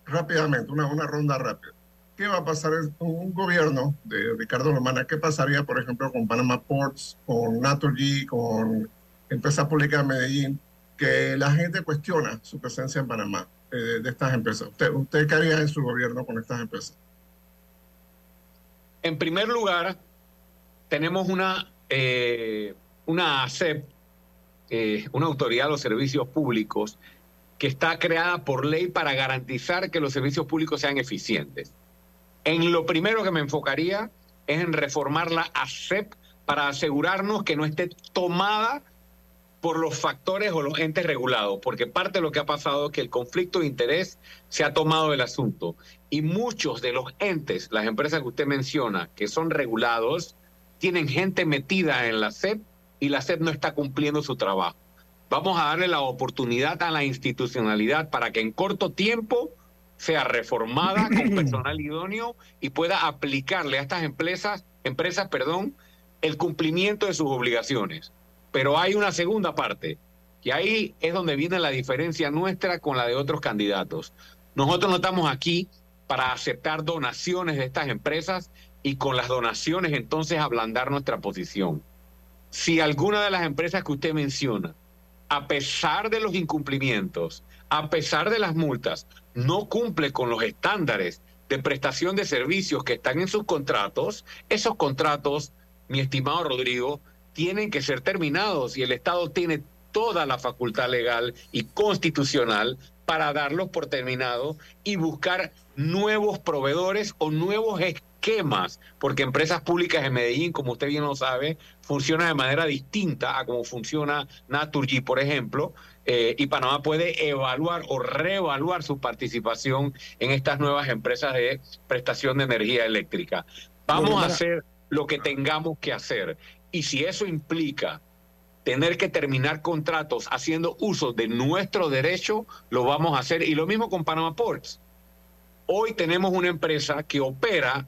rápidamente, una, una ronda rápida. ¿Qué va a pasar con un gobierno de Ricardo Lombana? ¿Qué pasaría, por ejemplo, con Panama Ports, con Naturgy, con Empresa Pública de Medellín, que la gente cuestiona su presencia en Panamá? Eh, de estas empresas. ¿Usted, ¿Usted qué haría en su gobierno con estas empresas? En primer lugar, tenemos una, eh, una ASEP, eh, una autoridad de los servicios públicos, que está creada por ley para garantizar que los servicios públicos sean eficientes. En lo primero que me enfocaría es en reformar la ASEP para asegurarnos que no esté tomada por los factores o los entes regulados, porque parte de lo que ha pasado es que el conflicto de interés se ha tomado el asunto y muchos de los entes, las empresas que usted menciona, que son regulados, tienen gente metida en la SEP y la SEP no está cumpliendo su trabajo. Vamos a darle la oportunidad a la institucionalidad para que en corto tiempo sea reformada con (clears throat) personal idóneo y pueda aplicarle a estas empresas, empresas, perdón, el cumplimiento de sus obligaciones. Pero hay una segunda parte, y ahí es donde viene la diferencia nuestra con la de otros candidatos. Nosotros no estamos aquí para aceptar donaciones de estas empresas y con las donaciones entonces ablandar nuestra posición. si alguna de las empresas que usted menciona, a pesar de los incumplimientos, a pesar de las multas, no cumple con los estándares de prestación de servicios que están en sus contratos, esos contratos, mi estimado Rodrigo, tienen que ser terminados y el Estado tiene toda la facultad legal y constitucional para darlos por terminados y buscar nuevos proveedores o nuevos esquemas, porque empresas públicas en Medellín, como usted bien lo sabe, funcionan de manera distinta a como funciona Naturgy, por ejemplo, eh, y Panamá puede evaluar o reevaluar su participación en estas nuevas empresas de prestación de energía eléctrica. Vamos a hacer lo que tengamos que hacer. Y si eso implica tener que terminar contratos haciendo uso de nuestro derecho, lo vamos a hacer. Y lo mismo con Panama Ports. Hoy tenemos una empresa que opera,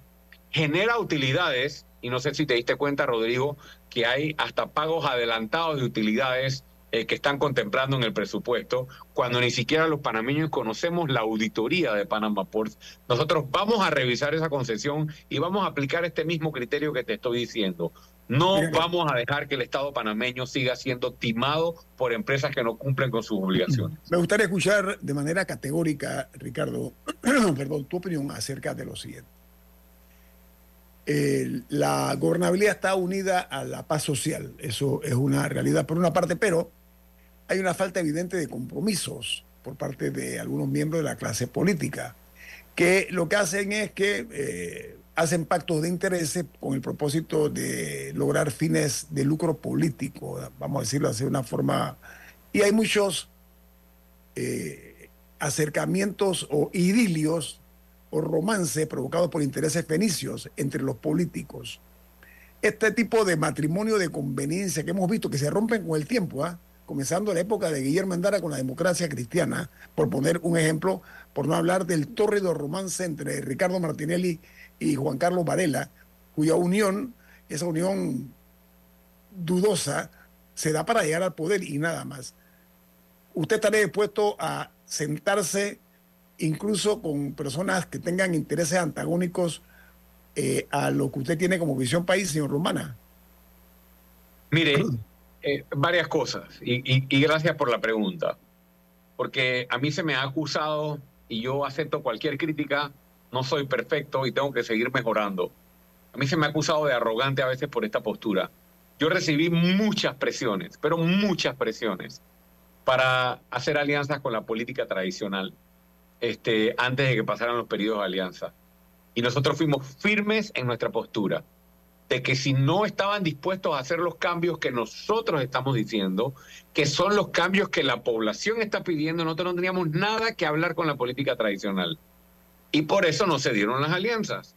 genera utilidades, y no sé si te diste cuenta, Rodrigo, que hay hasta pagos adelantados de utilidades eh, que están contemplando en el presupuesto, cuando ni siquiera los panameños conocemos la auditoría de Panama Ports. Nosotros vamos a revisar esa concesión y vamos a aplicar este mismo criterio que te estoy diciendo. No vamos a dejar que el Estado panameño siga siendo timado por empresas que no cumplen con sus obligaciones. Me gustaría escuchar de manera categórica, Ricardo, (clears throat) perdón, tu opinión acerca de lo siguiente. la gobernabilidad está unida a la paz social, eso es una realidad por una parte, pero hay una falta evidente de compromisos por parte de algunos miembros de la clase política, que lo que hacen es que eh, hacen pactos de intereses con el propósito de lograr fines de lucro político, vamos a decirlo así de una forma. Y hay muchos eh, acercamientos o idilios o romances provocados por intereses fenicios entre los políticos. Este tipo de matrimonio de conveniencia que hemos visto que se rompen con el tiempo, ¿ah? Comenzando la época de Guillermo Andara con la democracia cristiana, por poner un ejemplo, por no hablar del tórrido romance entre Ricardo Martinelli y Juan Carlos Varela, cuya unión, esa unión dudosa, se da para llegar al poder y nada más. ¿Usted estaría dispuesto a sentarse incluso con personas que tengan intereses antagónicos eh, a lo que usted tiene como visión país, señor Romana? Mire, eh, varias cosas y gracias por la pregunta, porque a mí se me ha acusado y yo acepto cualquier crítica no soy perfecto y tengo que seguir mejorando. A mí se me ha acusado de arrogante a veces por esta postura. Yo recibí muchas presiones, pero muchas presiones para hacer alianzas con la política tradicional este, antes de que pasaran los periodos de alianza. Y nosotros fuimos firmes en nuestra postura de que si no estaban dispuestos a hacer los cambios que nosotros estamos diciendo, que son los cambios que la población está pidiendo, nosotros no teníamos nada que hablar con la política tradicional. Y por eso no se dieron las alianzas.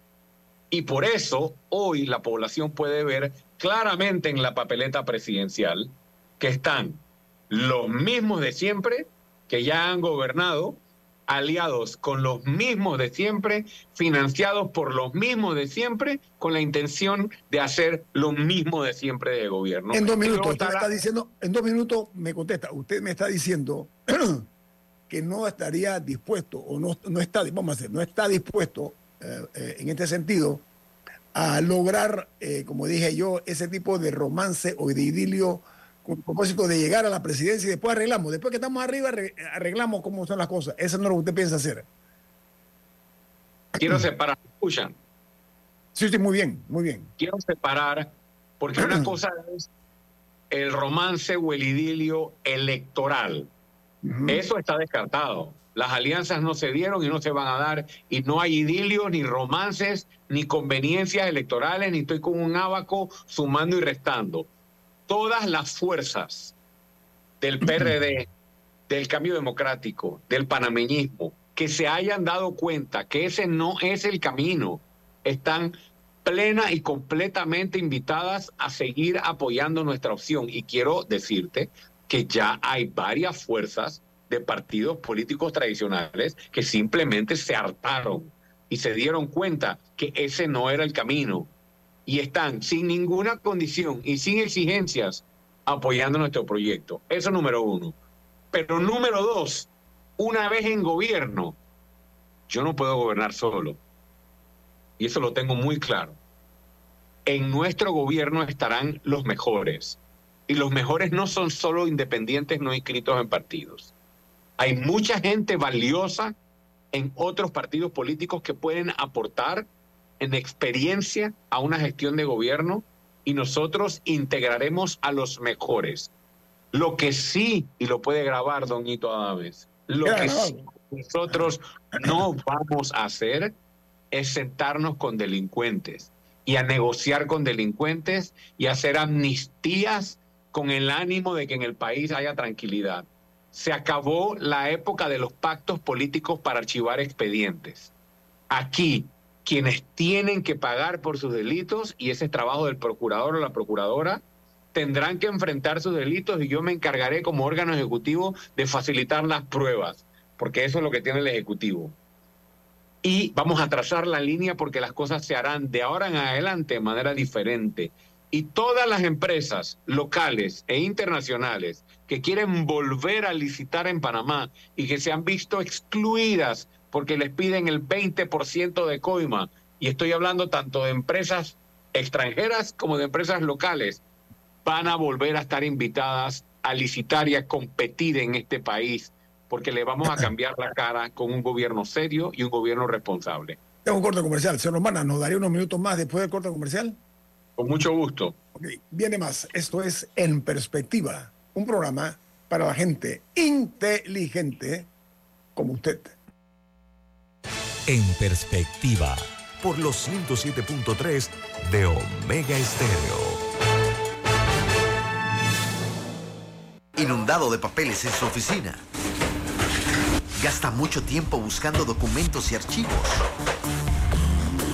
Y por eso hoy la población puede ver claramente en la papeleta presidencial que están los mismos de siempre, que ya han gobernado, aliados con los mismos de siempre, financiados por los mismos de siempre, con la intención de hacer lo mismo de siempre de gobierno. En dos minutos, usted me está diciendo, en dos minutos me contesta, usted me está diciendo (clears throat) que no estaría dispuesto, o no, no está, vamos a decir, no está dispuesto eh, eh, en este sentido a lograr, eh, como dije yo, ese tipo de romance o de idilio con el propósito de llegar a la presidencia y después arreglamos. Después que estamos arriba, arreglamos cómo son las cosas. Eso no es lo que usted piensa hacer. Quiero separar, escuchan. Sí, sí, muy bien, muy bien. Quiero separar, porque una (clears throat) cosa es el romance o el idilio electoral eso está descartado. Las alianzas no se dieron y no se van a dar y no hay idilios, ni romances, ni conveniencias electorales, ni estoy con un abaco sumando y restando. Todas las fuerzas del (clears throat) PRD, del cambio democrático, del panameñismo, que se hayan dado cuenta que ese no es el camino, están plena y completamente invitadas a seguir apoyando nuestra opción. Y quiero decirte que ya hay varias fuerzas de partidos políticos tradicionales que simplemente se hartaron y se dieron cuenta que ese no era el camino y están sin ninguna condición y sin exigencias apoyando nuestro proyecto. Eso número uno. Pero número dos, una vez en gobierno, yo no puedo gobernar solo. Y eso lo tengo muy claro. en nuestro gobierno estarán los mejores. Y los mejores no son solo independientes no inscritos en partidos. Hay mucha gente valiosa en otros partidos políticos que pueden aportar en experiencia a una gestión de gobierno y nosotros integraremos a los mejores. Lo que sí, y lo puede grabar Don Hito Adames, lo que sí nosotros no vamos a hacer es sentarnos con delincuentes y a negociar con delincuentes y hacer amnistías con el ánimo de que en el país haya tranquilidad. Se acabó la época de los pactos políticos para archivar expedientes. Aquí, quienes tienen que pagar por sus delitos, y ese es trabajo del procurador o la procuradora, tendrán que enfrentar sus delitos y yo me encargaré como órgano ejecutivo de facilitar las pruebas, porque eso es lo que tiene el Ejecutivo. Y vamos a trazar la línea porque las cosas se harán de ahora en adelante de manera diferente. Y todas las empresas locales e internacionales que quieren volver a licitar en Panamá y que se han visto excluidas porque les piden el 20% de coima, y estoy hablando tanto de empresas extranjeras como de empresas locales, van a volver a estar invitadas a licitar y a competir en este país, porque le vamos a (clears throat) cambiar la cara con un gobierno serio y un gobierno responsable. Tengo un corte comercial. Señor Romana, ¿nos daría unos minutos más después del corte comercial? Con mucho gusto. Ok, viene más. Esto es En Perspectiva, un programa para la gente inteligente como usted. En perspectiva, por los 107.3 de Omega Estéreo. Inundado de papeles en su oficina. Gasta mucho tiempo buscando documentos y archivos.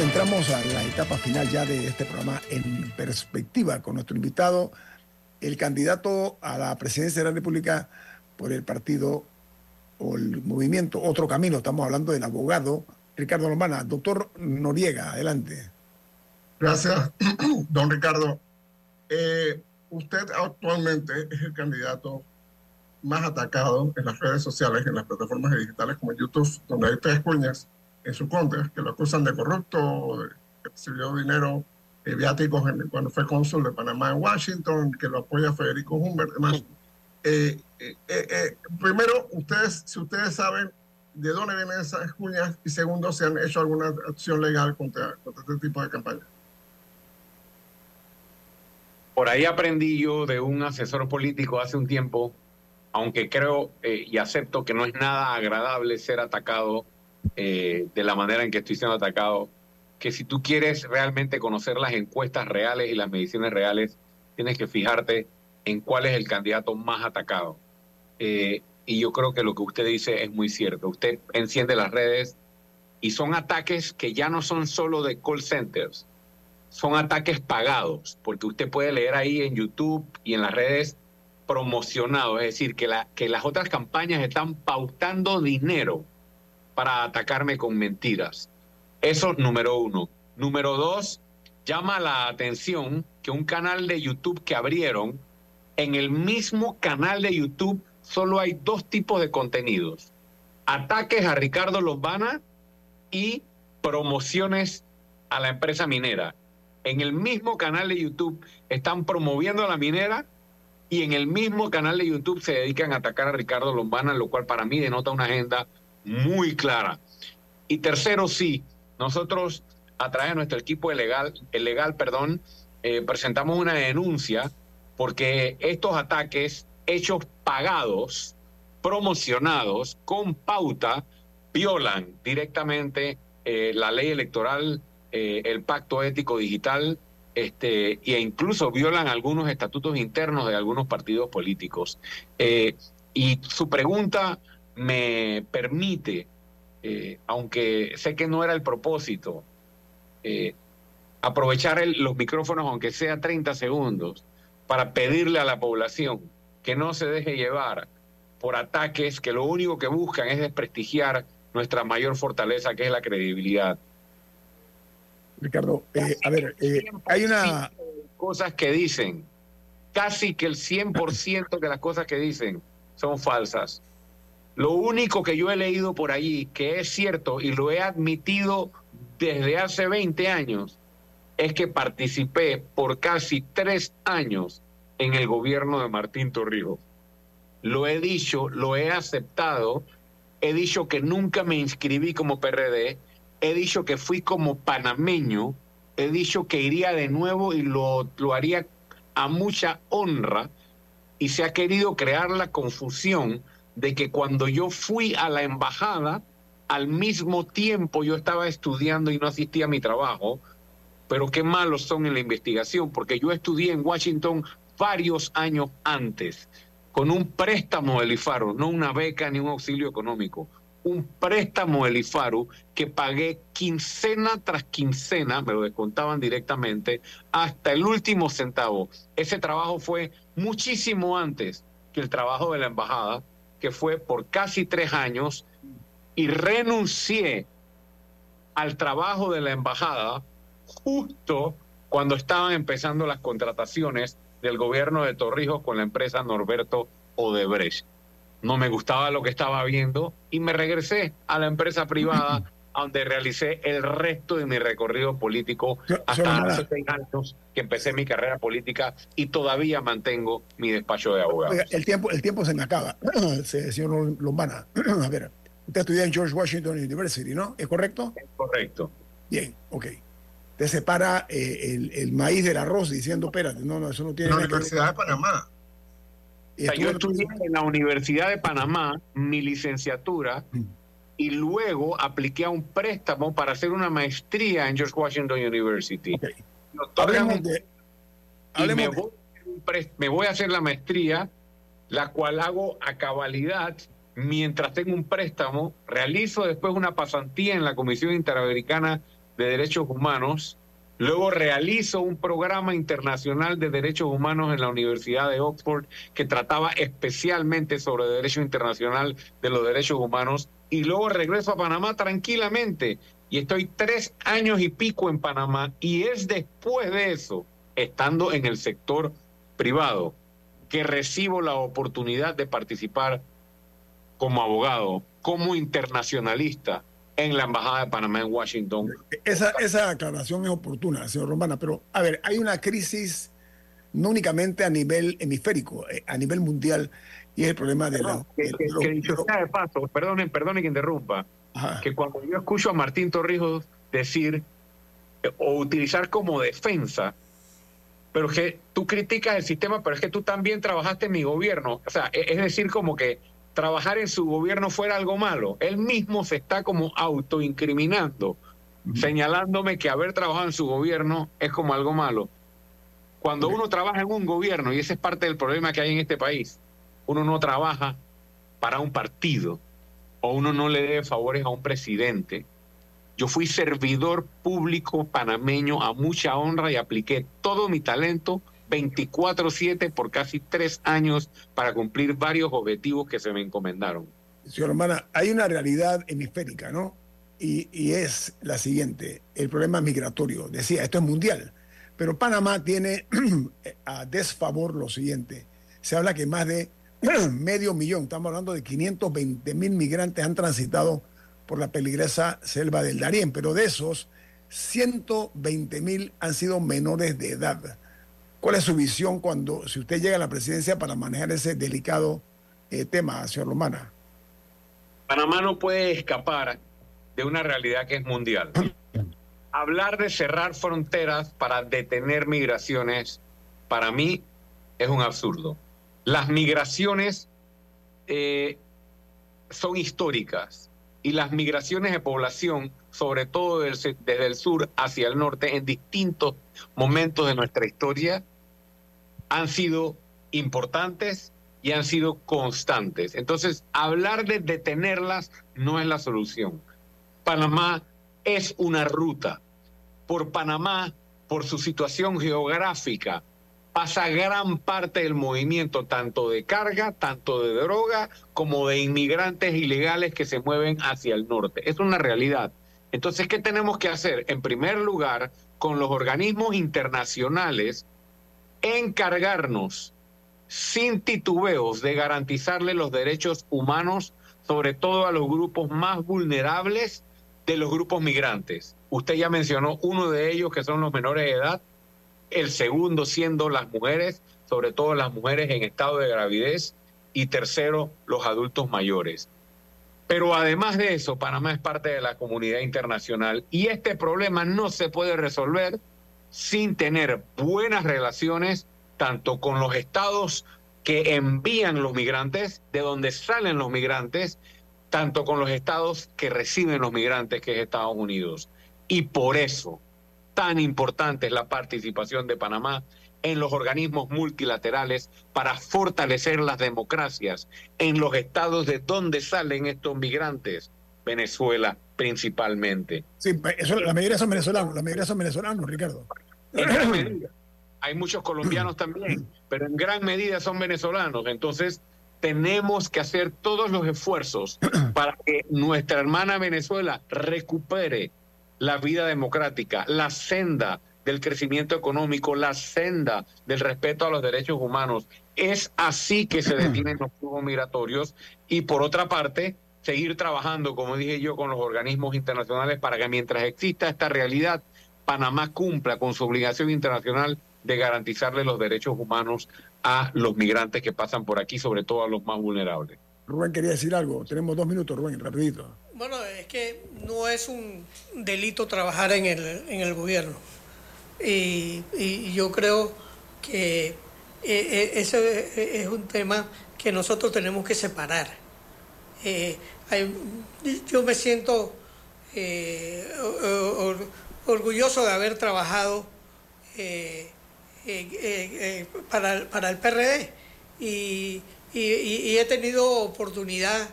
Entramos a la etapa final ya de este programa en perspectiva con nuestro invitado, el candidato a la presidencia de la República por el partido o el movimiento Otro Camino. Estamos hablando del abogado Ricardo Lombana. Doctor Noriega, adelante. Gracias, (clears throat) don Ricardo. Eh, usted actualmente es el candidato más atacado en las redes sociales, en las plataformas digitales como YouTube, donde hay tres cuñas en su contra, que lo acusan de corrupto, de que recibió dinero eh, viáticos en- cuando fue cónsul de Panamá en Washington, que lo apoya Federico Humbert, demás. Eh, eh, eh, primero, ustedes, si ustedes saben de dónde vienen esas cuñas, y segundo, si han hecho alguna acción legal contra, contra este tipo de campaña. Por ahí aprendí yo de un asesor político hace un tiempo, aunque creo y acepto que no es nada agradable ser atacado eh, de la manera en que estoy siendo atacado, que si tú quieres realmente conocer las encuestas reales y las mediciones reales, tienes que fijarte en cuál es el candidato más atacado. Eh, y yo creo que lo que usted dice es muy cierto. Usted enciende las redes y son ataques que ya no son solo de call centers, son ataques pagados, porque usted puede leer ahí en YouTube y en las redes promocionados, es decir, que, la, que las otras campañas están pautando dinero para atacarme con mentiras. Eso número uno. Número dos, llama la atención que un canal de YouTube que abrieron, en el mismo canal de YouTube solo hay dos tipos de contenidos. Ataques a Ricardo Lombana y promociones a la empresa minera. En el mismo canal de YouTube están promoviendo a la minera y en el mismo canal de YouTube se dedican a atacar a Ricardo Lombana, lo cual para mí denota una agenda muy clara. Y tercero, sí, nosotros a través de nuestro equipo legal, el legal, perdón, eh, presentamos una denuncia porque estos ataques hechos pagados promocionados con pauta violan directamente eh, la ley electoral, eh, el pacto ético digital, este, e incluso violan algunos estatutos internos de algunos partidos políticos. Y su pregunta me permite, aunque sé que no era el propósito, aprovechar los micrófonos, aunque sea 30 segundos, para pedirle a la población que no se deje llevar por ataques que lo único que buscan es desprestigiar nuestra mayor fortaleza, que es la credibilidad. Ricardo, eh, a ver, eh, hay una... Cosas que dicen, casi que el 100% de las cosas que dicen son falsas. Lo único que yo he leído por allí, que es cierto y lo he admitido desde hace 20 años, es que participé por casi tres años en el gobierno de Martín Torrijos. Lo he dicho, lo he aceptado, he dicho que nunca me inscribí como PRD, he dicho que fui como panameño, he dicho que iría de nuevo y lo, lo haría a mucha honra y se ha querido crear la confusión de que cuando yo fui a la embajada, al mismo tiempo yo estaba estudiando y no asistía a mi trabajo, pero qué malos son en la investigación, porque yo estudié en Washington varios años antes, con un préstamo del IFARU, no una beca ni un auxilio económico, un préstamo del IFARU que pagué quincena tras quincena, me lo descontaban directamente, hasta el último centavo. Ese trabajo fue muchísimo antes que el trabajo de la embajada, que fue por casi tres años, y renuncié al trabajo de la embajada justo cuando estaban empezando las contrataciones del gobierno de Torrijos con la empresa Norberto Odebrecht. No me gustaba lo que estaba viendo y me regresé a la empresa privada donde realicé el resto de mi recorrido político hasta hace seis años que empecé mi carrera política y todavía mantengo mi despacho de abogado. el tiempo, el tiempo se me acaba, (clears throat) señor Lombana. (clears throat) A ver, usted estudió en George Washington University, ¿no? ¿Es correcto? Es correcto. Bien, ok te separa eh, el, maíz del arroz diciendo, espérate, no, no, eso no tiene... En la Universidad de Panamá. yo estudié en la Universidad de Panamá mi licenciatura mm. Y luego apliqué a un préstamo para hacer una maestría en George Washington University. Hablemos de... me, voy, me voy a hacer la maestría, la cual hago a cabalidad mientras tengo un préstamo, realizo después una pasantía en la Comisión Interamericana de Derechos Humanos. Luego realizo un programa internacional de derechos humanos en la Universidad de Oxford que trataba especialmente sobre derecho internacional de los derechos humanos. Y luego regreso a Panamá tranquilamente. Y estoy tres años y pico en Panamá. Y es después de eso, estando en el sector privado, que recibo la oportunidad de participar como abogado, como internacionalista en la Embajada de Panamá en Washington. Esa, esa aclaración es oportuna, señor Romana, pero a ver, hay una crisis no únicamente a nivel hemisférico, eh, a nivel mundial, y es el problema de la... Que, dicho sea de paso, perdonen, perdonen que interrumpa, que cuando yo escucho a Martín Torrijos decir eh, o utilizar como defensa, pero que tú criticas el sistema, pero es que tú también trabajaste en mi gobierno, o sea, e, es decir, como que trabajar en su gobierno fuera algo malo. Él mismo se está como autoincriminando, señalándome que haber trabajado en su gobierno es como algo malo. Cuando uno trabaja en un gobierno, y ese es parte del problema que hay en este país, uno no trabaja para un partido o uno no le debe favores a un presidente. Yo fui servidor público panameño a mucha honra y apliqué todo mi talento 24/7 por casi tres años para cumplir varios objetivos que se me encomendaron. Señor Romana, hay una realidad hemisférica, ¿no? Y, y, es la siguiente, el problema migratorio. Decía, esto es mundial, pero Panamá tiene (clears throat) a desfavor lo siguiente. Se habla que más de (clears throat) medio millón, estamos hablando de 520 mil migrantes han transitado por la peligrosa selva del Darién, pero de esos, 120 mil han sido menores de edad. ¿Cuál es su visión cuando, si usted llega a la presidencia para manejar ese delicado eh, tema, señor Romana? Panamá no puede escapar de una realidad que es mundial. (clears throat) Hablar de cerrar fronteras para detener migraciones, para mí, es un absurdo. Las migraciones eh, son históricas y las migraciones de población, sobre todo desde, desde el sur hacia el norte, en distintos momentos de nuestra historia, han sido importantes y han sido constantes. Entonces, hablar de detenerlas no es la solución. Panamá es una ruta. Por Panamá, por su situación geográfica, pasa gran parte del movimiento, tanto de carga, tanto de droga, como de inmigrantes ilegales que se mueven hacia el norte. Es una realidad. Entonces, ¿qué tenemos que hacer? En primer lugar, con los organismos internacionales, encargarnos sin titubeos de garantizarle los derechos humanos, sobre todo a los grupos más vulnerables de los grupos migrantes. Usted ya mencionó uno de ellos que son los menores de edad, el segundo siendo las mujeres, sobre todo las mujeres en estado de gravidez, y tercero, los adultos mayores. Pero además de eso, Panamá es parte de la comunidad internacional y este problema no se puede resolver sin tener buenas relaciones tanto con los estados que envían los migrantes, de donde salen los migrantes, tanto con los estados que reciben los migrantes, que es Estados Unidos. Y por eso, tan importante es la participación de Panamá en los organismos multilaterales para fortalecer las democracias en los estados de donde salen estos migrantes, Venezuela principalmente. Sí, eso, la mayoría son venezolanos, la mayoría son venezolanos, Ricardo. En gran medida. Hay muchos colombianos también, pero en gran medida son venezolanos. Entonces, tenemos que hacer todos los esfuerzos (clears throat) para que nuestra hermana Venezuela recupere la vida democrática, la senda del crecimiento económico, la senda del respeto a los derechos humanos. Es así que se (clears throat) detienen los flujos migratorios y por otra parte, seguir trabajando, como dije yo, con los organismos internacionales para que mientras exista esta realidad, Panamá cumpla con su obligación internacional de garantizarle los derechos humanos a los migrantes que pasan por aquí, sobre todo a los más vulnerables. Rubén quería decir algo. Tenemos dos minutos, Rubén, rapidito. Bueno, es que no es un delito trabajar en el, en el gobierno. Y, y yo creo que eh, eh, ese es un tema que nosotros tenemos que separar. Eh, hay- yo me siento eh, or- or- orgulloso de haber trabajado eh, eh, eh, para, para el PRD y, y- he tenido oportunidad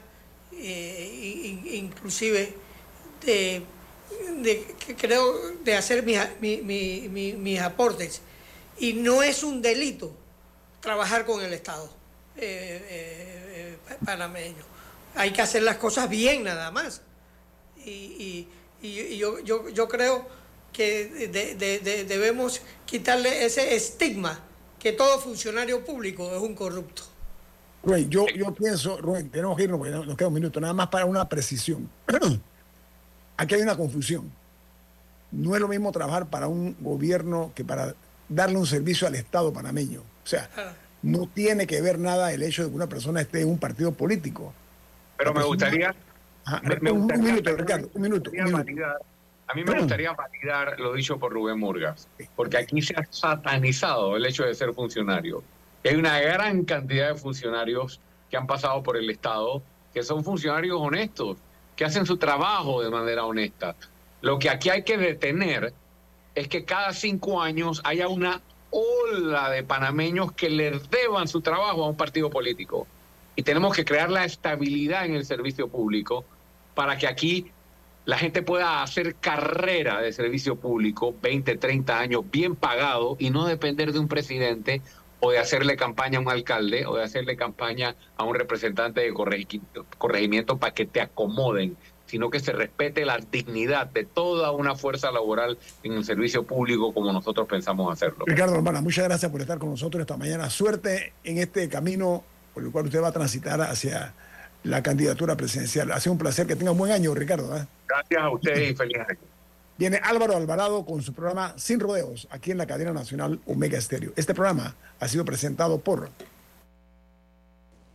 in- in- inclusive de, de- creo de hacer mis, a- mi- mi- mi- mis aportes. Y no es un delito trabajar con el Estado eh, eh, panameño. Hay que hacer las cosas bien nada más. Y- y- y yo, yo, yo creo que de- de- de- debemos quitarle ese estigma que todo funcionario público es un corrupto. Rubén, yo, yo pienso, Rubén, tenemos que irnos porque nos queda un minuto, nada más para una precisión. (clears throat) Aquí hay una confusión. No es lo mismo trabajar para un gobierno que para darle un servicio al Estado panameño. O sea, Ah, no tiene que ver nada el hecho de que una persona esté en un partido político. Pero me gustaría... Ajá, me- me un, minuto, Ricardo, un minuto. un minuto. A mí me gustaría validar lo dicho por Rubén Murgas, porque aquí se ha satanizado el hecho de ser funcionario. Hay una gran cantidad de funcionarios que han pasado por el Estado, que son funcionarios honestos, que hacen su trabajo de manera honesta. Lo que aquí hay que detener es que cada cinco años haya una ola de panameños que le deban su trabajo a un partido político. Y tenemos que crear la estabilidad en el servicio público para que aquí la gente pueda hacer carrera de servicio público, 20, 30 años, bien pagado y no depender de un presidente o de hacerle campaña a un alcalde o de hacerle campaña a un representante de corregi- corregimiento para que te acomoden, sino que se respete la dignidad de toda una fuerza laboral en el servicio público como nosotros pensamos hacerlo. Ricardo Hermana, muchas gracias por estar con nosotros esta mañana. Suerte en este camino por el cual usted va a transitar hacia la candidatura presidencial. Ha sido un placer que tenga un buen año, Ricardo. ¿eh? Gracias a ustedes y feliz año. Viene Álvaro Alvarado con su programa Sin Rodeos, aquí en la cadena nacional Omega Estéreo. Este programa ha sido presentado por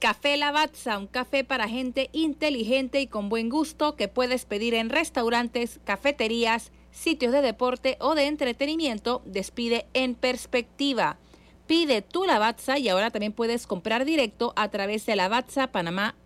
Café Lavazza, un café para gente inteligente y con buen gusto que puedes pedir en restaurantes, cafeterías, sitios de deporte o de entretenimiento. Despide en perspectiva. Pide tu Lavazza y ahora también puedes comprar directo a través de lavazzapanamá.com.